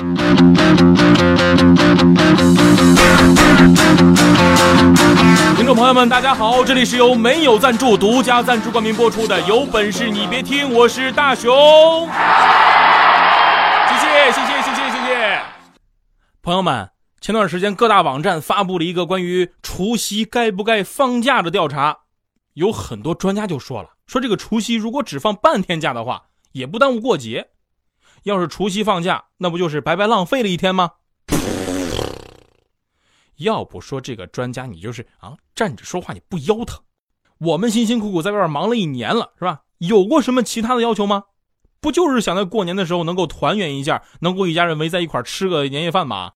听众朋友们，大家好，这里是由没有赞助、独家赞助冠名播出的《有本事你别听》，我是大熊。谢谢，谢谢，谢谢，谢谢。朋友们，前段时间各大网站发布了一个关于除夕该不该放假的调查，有很多专家就说了，说这个除夕如果只放半天假的话，也不耽误过节。要是除夕放假，那不就是白白浪费了一天吗？要不说这个专家，你就是啊，站着说话你不腰疼。我们辛辛苦苦在外边忙了一年了，是吧？有过什么其他的要求吗？不就是想在过年的时候能够团圆一下，能够一家人围在一块吃个年夜饭吗？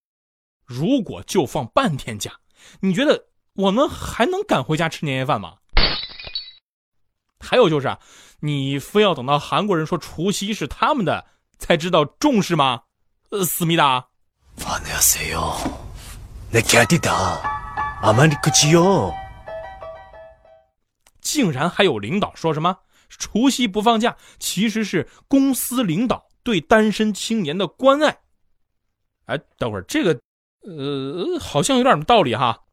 如果就放半天假，你觉得我们还能赶回家吃年夜饭吗？还有就是啊，你非要等到韩国人说除夕是他们的才知道重视吗？呃，思密达。내캐디다아마리크지요竟然还有领导说什么除夕不放假，其实是公司领导对单身青年的关爱。哎，等会儿这个，呃，好像有点道理哈。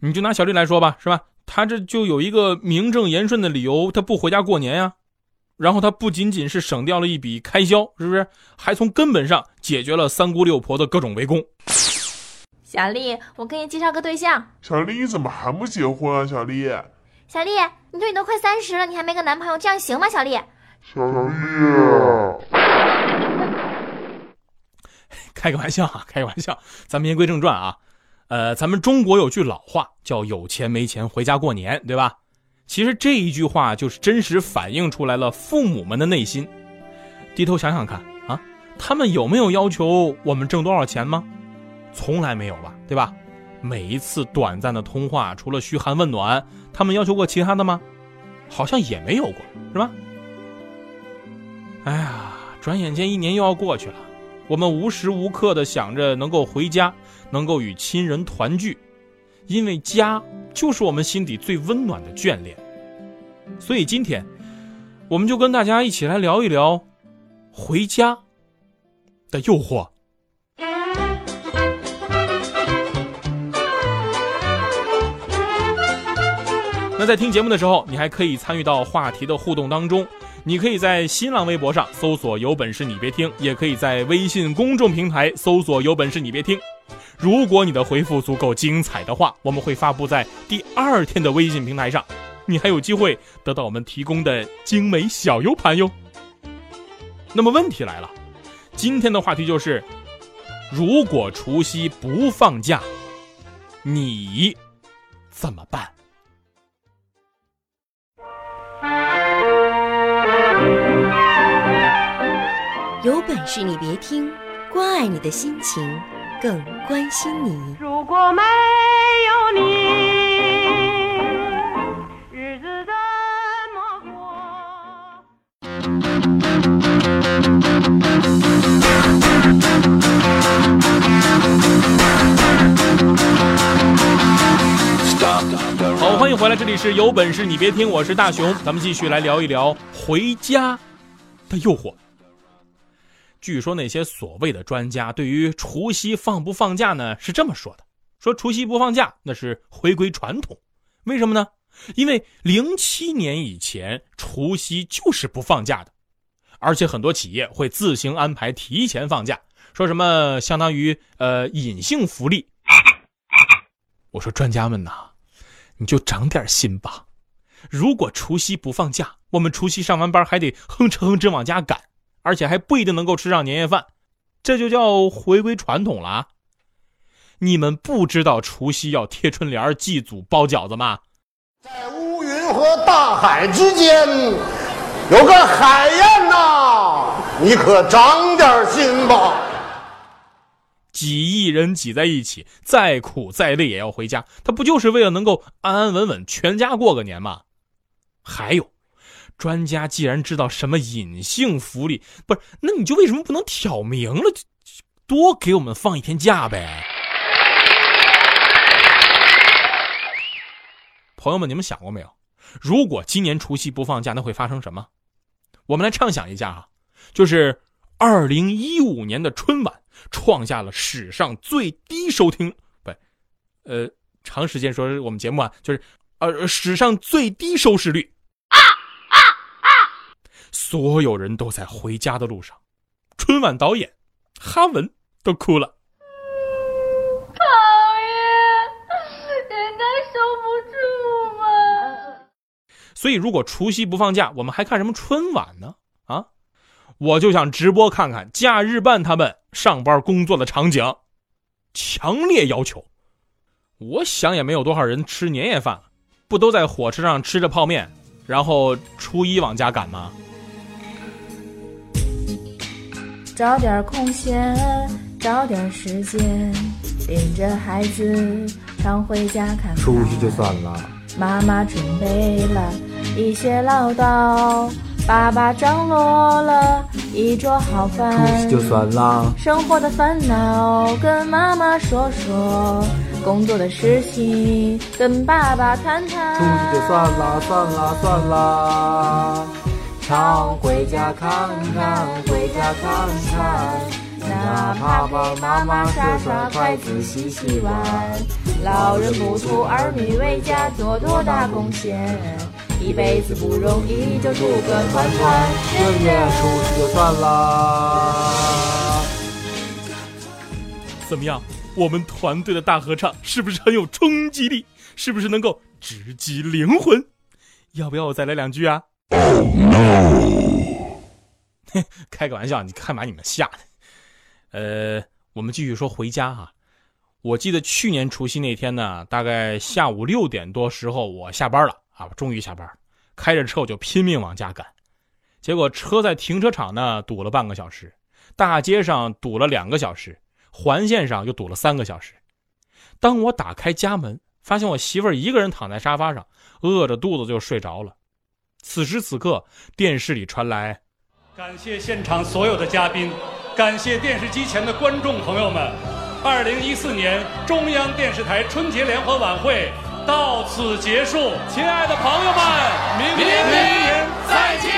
你就拿小丽来说吧，是吧？他这就有一个名正言顺的理由，他不回家过年呀。 然后他不仅仅是省掉了一笔开销，是不是？还从根本上解决了三姑六婆的各种围攻。小丽，我给你介绍个对象。小丽，你怎么还不结婚啊？小丽，小丽，你说你都快三十了，你还没个男朋友，这样行吗？小丽，小丽，开个玩笑啊，开个玩笑。咱们言归正传啊，呃，咱们中国有句老话叫“有钱没钱回家过年”，对吧？其实这一句话就是真实反映出来了父母们的内心。低头想想看啊，他们有没有要求我们挣多少钱吗？从来没有吧，对吧？每一次短暂的通话，除了嘘寒问暖，他们要求过其他的吗？好像也没有过，是吧？哎呀，转眼间一年又要过去了，我们无时无刻的想着能够回家，能够与亲人团聚，因为家就是我们心底最温暖的眷恋。所以今天，我们就跟大家一起来聊一聊回家的诱惑。那在听节目的时候，你还可以参与到话题的互动当中。你可以在新浪微博上搜索“有本事你别听”，也可以在微信公众平台搜索“有本事你别听”。如果你的回复足够精彩的话，我们会发布在第二天的微信平台上，你还有机会得到我们提供的精美小 U 盘哟。那么问题来了，今天的话题就是：如果除夕不放假，你怎么办？有本事你别听，关爱你的心情，更关心你。如果没有你，日子怎么过？好，欢迎回来，这里是有本事你别听，我是大熊，咱们继续来聊一聊回家的诱惑。据说那些所谓的专家对于除夕放不放假呢是这么说的：说除夕不放假那是回归传统，为什么呢？因为零七年以前除夕就是不放假的，而且很多企业会自行安排提前放假，说什么相当于呃隐性福利。我说专家们呐，你就长点心吧。如果除夕不放假，我们除夕上完班还得哼哧哼哧往家赶。而且还不一定能够吃上年夜饭，这就叫回归传统了啊。你们不知道除夕要贴春联、祭祖、包饺子吗？在乌云和大海之间有个海燕呐，你可长点心吧。几亿人挤在一起，再苦再累也要回家，他不就是为了能够安安稳稳全家过个年吗？还有，专家既然知道什么隐性福利，不是，那你就为什么不能挑明了，多给我们放一天假呗？朋友们，你们想过没有？如果今年除夕不放假，那会发生什么？我们来畅想一下啊，就是二零一五年的春晚创下了史上最低收听，不，呃，长时间说我们节目啊，就是呃史上最低收视率。所有人都在回家的路上，春晚导演哈文都哭了。讨厌，人家收不住嘛。所以，如果除夕不放假，我们还看什么春晚呢？啊，我就想直播看看假日办他们上班工作的场景。强烈要求，我想也没有多少人吃年夜饭了，不都在火车上吃着泡面，然后初一往家赶吗？找点空闲，找点时间，领着孩子常回家看看。出去就算了。妈妈准备了一些唠叨，爸爸张罗了一桌好饭。出去就算了。生活的烦恼跟妈妈说说，工作的事情跟爸爸谈谈。出去就算了，算了，算了。常回家看看，回家看看，哪怕帮妈妈刷刷筷子、洗洗碗。老人不图儿女为家做多大贡献，一辈子不容易，就图个团团圆圆。出去就算了。怎么样？我们团队的大合唱是不是很有冲击力？是不是能够直击灵魂？要不要我再来两句啊？开个玩笑，你看把你们吓的。呃，我们继续说回家哈。我记得去年除夕那天呢，大概下午六点多时候，我下班了啊，终于下班，开着车我就拼命往家赶。结果车在停车场呢堵了半个小时，大街上堵了两个小时，环线上又堵了三个小时。当我打开家门，发现我媳妇儿一个人躺在沙发上，饿着肚子就睡着了。此时此刻，电视里传来：“感谢现场所有的嘉宾，感谢电视机前的观众朋友们。二零一四年中央电视台春节联欢晚会到此结束，亲爱的朋友们，明年再见。”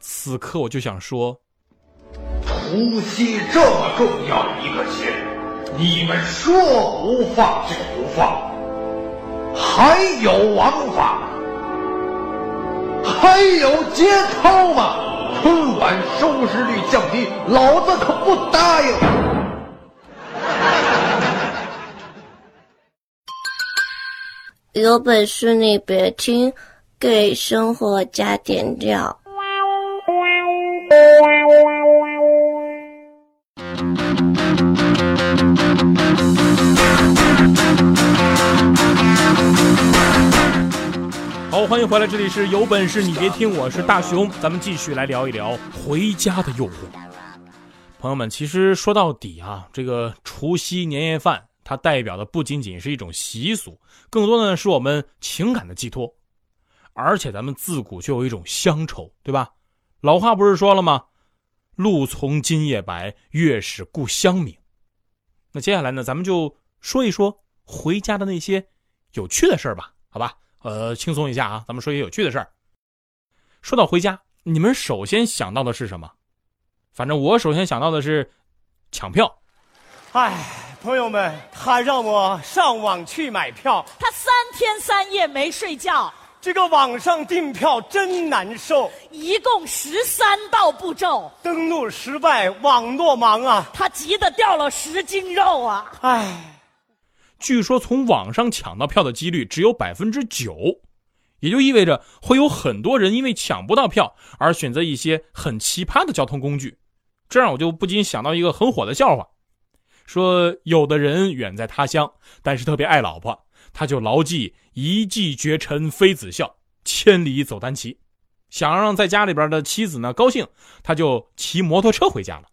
此刻我就想说：除夕这么重要的一个节日，你们说不放就不放。还有王法，还有节操吗？春晚收视率降低，老子可不答应！有本事你别听，给生活加点料。好，欢迎回来，这里是有本事你别听，我是大熊，咱们继续来聊一聊回家的诱惑。朋友们，其实说到底啊，这个除夕年夜饭，它代表的不仅仅是一种习俗，更多的呢是我们情感的寄托。而且咱们自古就有一种乡愁，对吧？老话不是说了吗？路从今夜白，月是故乡明。那接下来呢，咱们就说一说回家的那些有趣的事儿吧，好吧？呃，轻松一下啊，咱们说一些有趣的事儿。说到回家，你们首先想到的是什么？反正我首先想到的是抢票。哎，朋友们，他让我上网去买票，他三天三夜没睡觉。这个网上订票真难受，一共十三道步骤，登录失败，网络忙啊！他急得掉了十斤肉啊！唉，据说从网上抢到票的几率只有百分之九，也就意味着会有很多人因为抢不到票而选择一些很奇葩的交通工具。这让我就不禁想到一个很火的笑话，说有的人远在他乡，但是特别爱老婆。他就牢记“一骑绝尘妃子笑，千里走单骑”，想让在家里边的妻子呢高兴，他就骑摩托车回家了。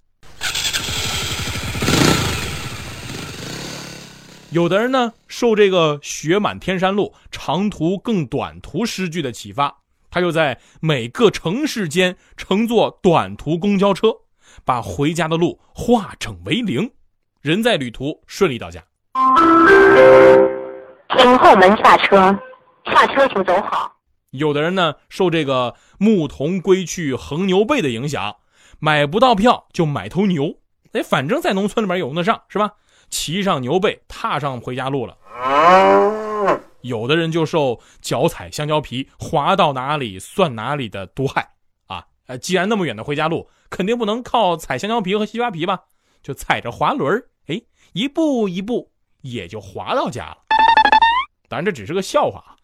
有的人呢，受这个“雪满天山路，长途更短途”诗句的启发，他就在每个城市间乘坐短途公交车，把回家的路化整为零，人在旅途顺利到家。请后门下车，下车请走好。有的人呢，受这个“牧童归去横牛背”的影响，买不到票就买头牛，哎，反正在农村里面有用得上，是吧？骑上牛背，踏上回家路了。有的人就受脚踩香蕉皮，滑到哪里算哪里的毒害啊！呃，既然那么远的回家路，肯定不能靠踩香蕉皮和西瓜皮吧？就踩着滑轮哎，一步一步也就滑到家了。当然，这只是个笑话啊。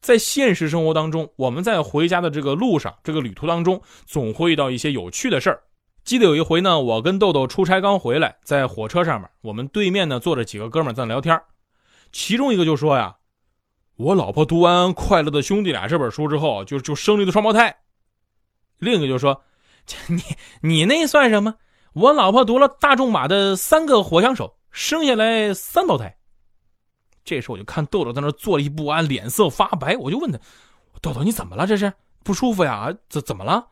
在现实生活当中，我们在回家的这个路上，这个旅途当中，总会遇到一些有趣的事儿。记得有一回呢，我跟豆豆出差刚回来，在火车上面，我们对面呢坐着几个哥们在聊天，其中一个就说呀：“我老婆读完《快乐的兄弟俩》这本书之后，就就生了一对双胞胎。”另一个就说：“你你那算什么？我老婆读了大仲马的《三个火枪手》，生下来三胞胎。”这时候我就看豆豆在那坐立不安，脸色发白，我就问他：“豆豆你怎么了？这是不舒服呀？怎怎么了？”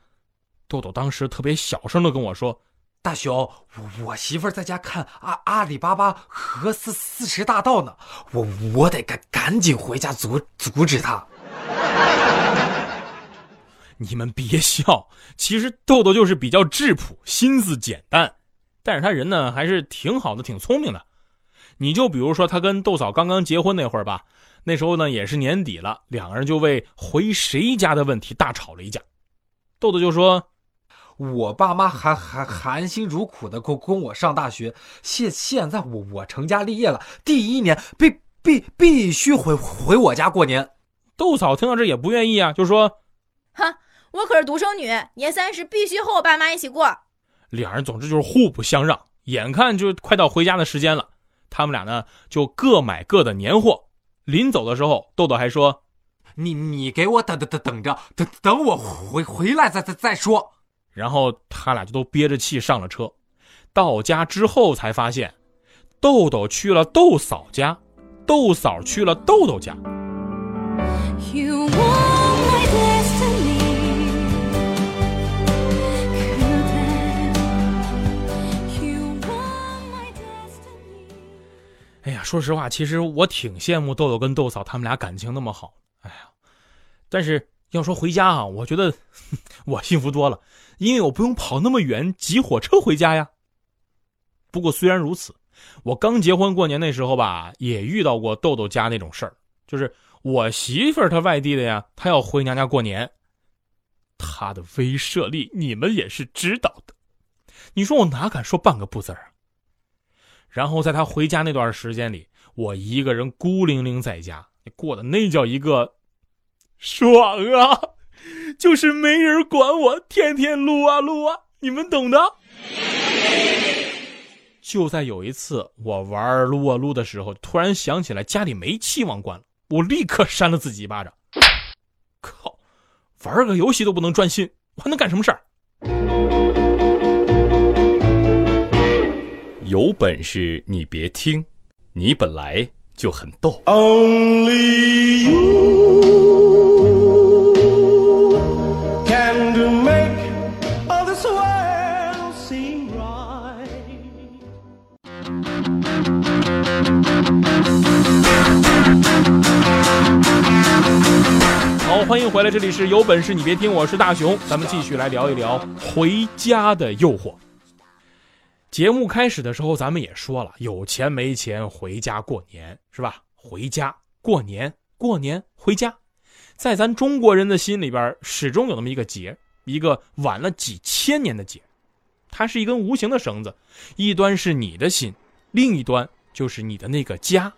豆豆当时特别小声的跟我说：“大雄，我我媳妇在家看阿阿里巴巴和四四十大盗呢，我我得赶赶紧回家阻阻止他。”你们别笑，其实豆豆就是比较质朴，心思简单，但是他人呢还是挺好的，挺聪明的。你就比如说他跟豆嫂刚刚结婚那会儿吧，那时候呢也是年底了，两个人就为回谁家的问题大吵了一架。豆豆就说。我爸妈还还含辛茹苦的供供我上大学，现现在我我成家立业了，第一年必必必须回回我家过年。豆嫂听到这也不愿意啊，就说：“哼，我可是独生女，年三十必须和我爸妈一起过。”两人总之就是互不相让，眼看就快到回家的时间了，他们俩呢就各买各的年货。临走的时候，豆豆还说：“你你给我等等等等着，等等我回回来再再再说。”然后他俩就都憋着气上了车，到家之后才发现，豆豆去了豆嫂家，豆嫂去了豆豆家。哎呀，说实话，其实我挺羡慕豆豆跟豆嫂他们俩感情那么好。哎呀，但是要说回家啊，我觉得 我幸福多了。因为我不用跑那么远挤火车回家呀。不过虽然如此，我刚结婚过年那时候吧，也遇到过豆豆家那种事儿，就是我媳妇儿她外地的呀，她要回娘家过年，她的威慑力你们也是知道的。你说我哪敢说半个不字儿？然后在她回家那段时间里，我一个人孤零零在家，过的那叫一个爽啊！就是没人管我，天天撸啊撸啊，你们懂的。就在有一次我玩撸啊撸的时候，突然想起来家里煤气忘关了，我立刻扇了自己一巴掌。靠，玩个游戏都不能专心，我还能干什么事儿？有本事你别听，你本来就很逗。Only you 回来，这里是有本事你别听，我是大熊，咱们继续来聊一聊回家的诱惑。节目开始的时候，咱们也说了，有钱没钱回家过年是吧？回家过年，过年回家，在咱中国人的心里边，始终有那么一个结，一个晚了几千年的结，它是一根无形的绳子，一端是你的心，另一端就是你的那个家。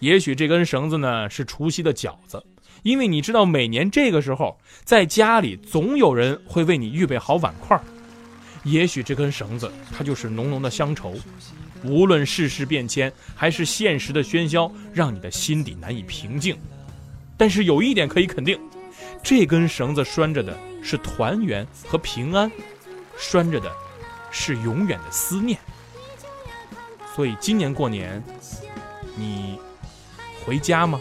也许这根绳子呢是除夕的饺子，因为你知道每年这个时候，在家里总有人会为你预备好碗筷。也许这根绳子它就是浓浓的乡愁，无论世事变迁还是现实的喧嚣，让你的心底难以平静。但是有一点可以肯定，这根绳子拴着的是团圆和平安，拴着的是永远的思念。所以今年过年，你回家吗？